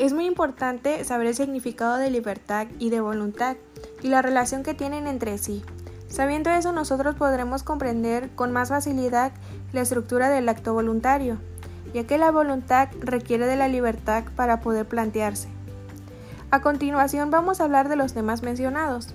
Es muy importante saber el significado de libertad y de voluntad y la relación que tienen entre sí. Sabiendo eso nosotros podremos comprender con más facilidad la estructura del acto voluntario, ya que la voluntad requiere de la libertad para poder plantearse. A continuación vamos a hablar de los temas mencionados.